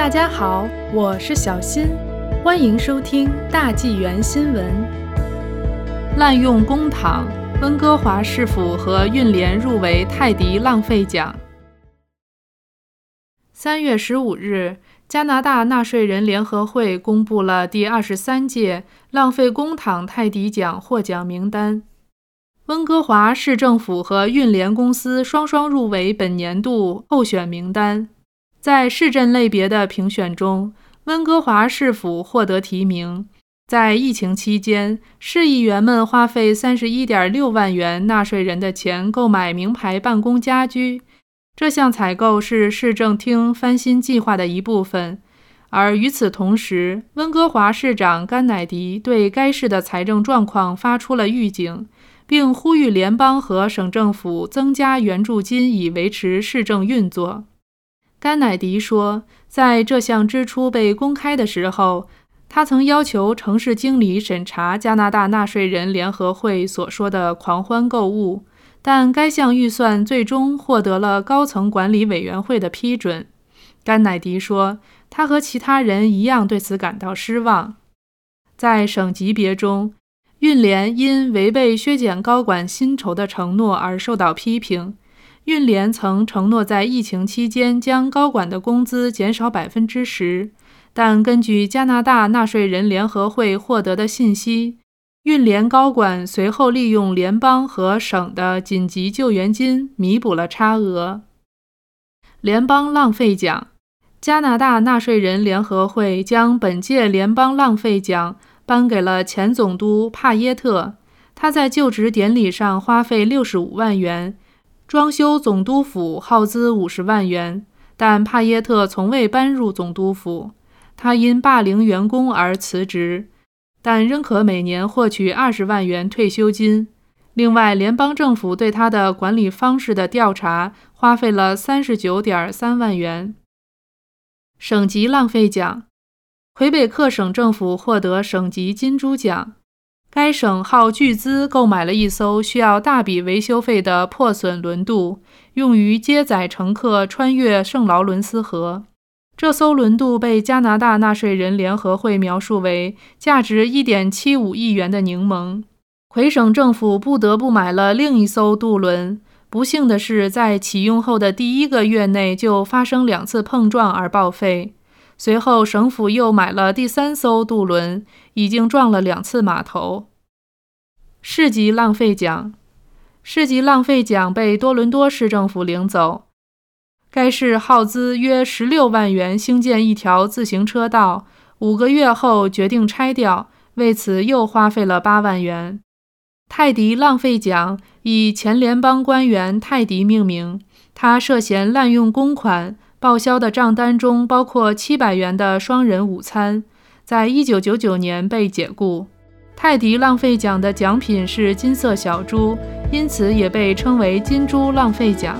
大家好，我是小新，欢迎收听大纪元新闻。滥用公帑，温哥华市府和运联入围泰迪浪费奖。三月十五日，加拿大纳税人联合会公布了第二十三届浪费公帑泰迪奖获奖名单。温哥华市政府和运联公司双双入围本年度候选名单。在市镇类别的评选中，温哥华市府获得提名。在疫情期间，市议员们花费三十一点六万元纳税人的钱购买名牌办公家居。这项采购是市政厅翻新计划的一部分。而与此同时，温哥华市长甘乃迪对该市的财政状况发出了预警。并呼吁联邦和省政府增加援助金，以维持市政运作。甘乃迪说，在这项支出被公开的时候，他曾要求城市经理审查加拿大纳税人联合会所说的“狂欢购物”，但该项预算最终获得了高层管理委员会的批准。甘乃迪说，他和其他人一样对此感到失望。在省级别中，运联因违背削减高管薪酬的承诺而受到批评。运联曾承诺在疫情期间将高管的工资减少百分之十，但根据加拿大纳税人联合会获得的信息，运联高管随后利用联邦和省的紧急救援金弥补了差额。联邦浪费奖，加拿大纳税人联合会将本届联邦浪费奖。颁给了前总督帕耶特，他在就职典礼上花费六十五万元，装修总督府耗资五十万元，但帕耶特从未搬入总督府。他因霸凌员工而辞职，但仍可每年获取二十万元退休金。另外，联邦政府对他的管理方式的调查花费了三十九点三万元。省级浪费奖。魁北克省政府获得省级金猪奖。该省耗巨资购买了一艘需要大笔维修费的破损轮渡，用于接载乘客穿越圣劳伦斯河。这艘轮渡被加拿大纳税人联合会描述为价值1.75亿元的柠檬。魁省政府不得不买了另一艘渡轮。不幸的是，在启用后的第一个月内就发生两次碰撞而报废。随后，省府又买了第三艘渡轮，已经撞了两次码头。市级浪费奖，市级浪费奖被多伦多市政府领走。该市耗资约十六万元兴建一条自行车道，五个月后决定拆掉，为此又花费了八万元。泰迪浪费奖以前联邦官员泰迪命名，他涉嫌滥用公款。报销的账单中包括七百元的双人午餐，在一九九九年被解雇。泰迪浪费奖的奖品是金色小猪，因此也被称为“金猪浪费奖”。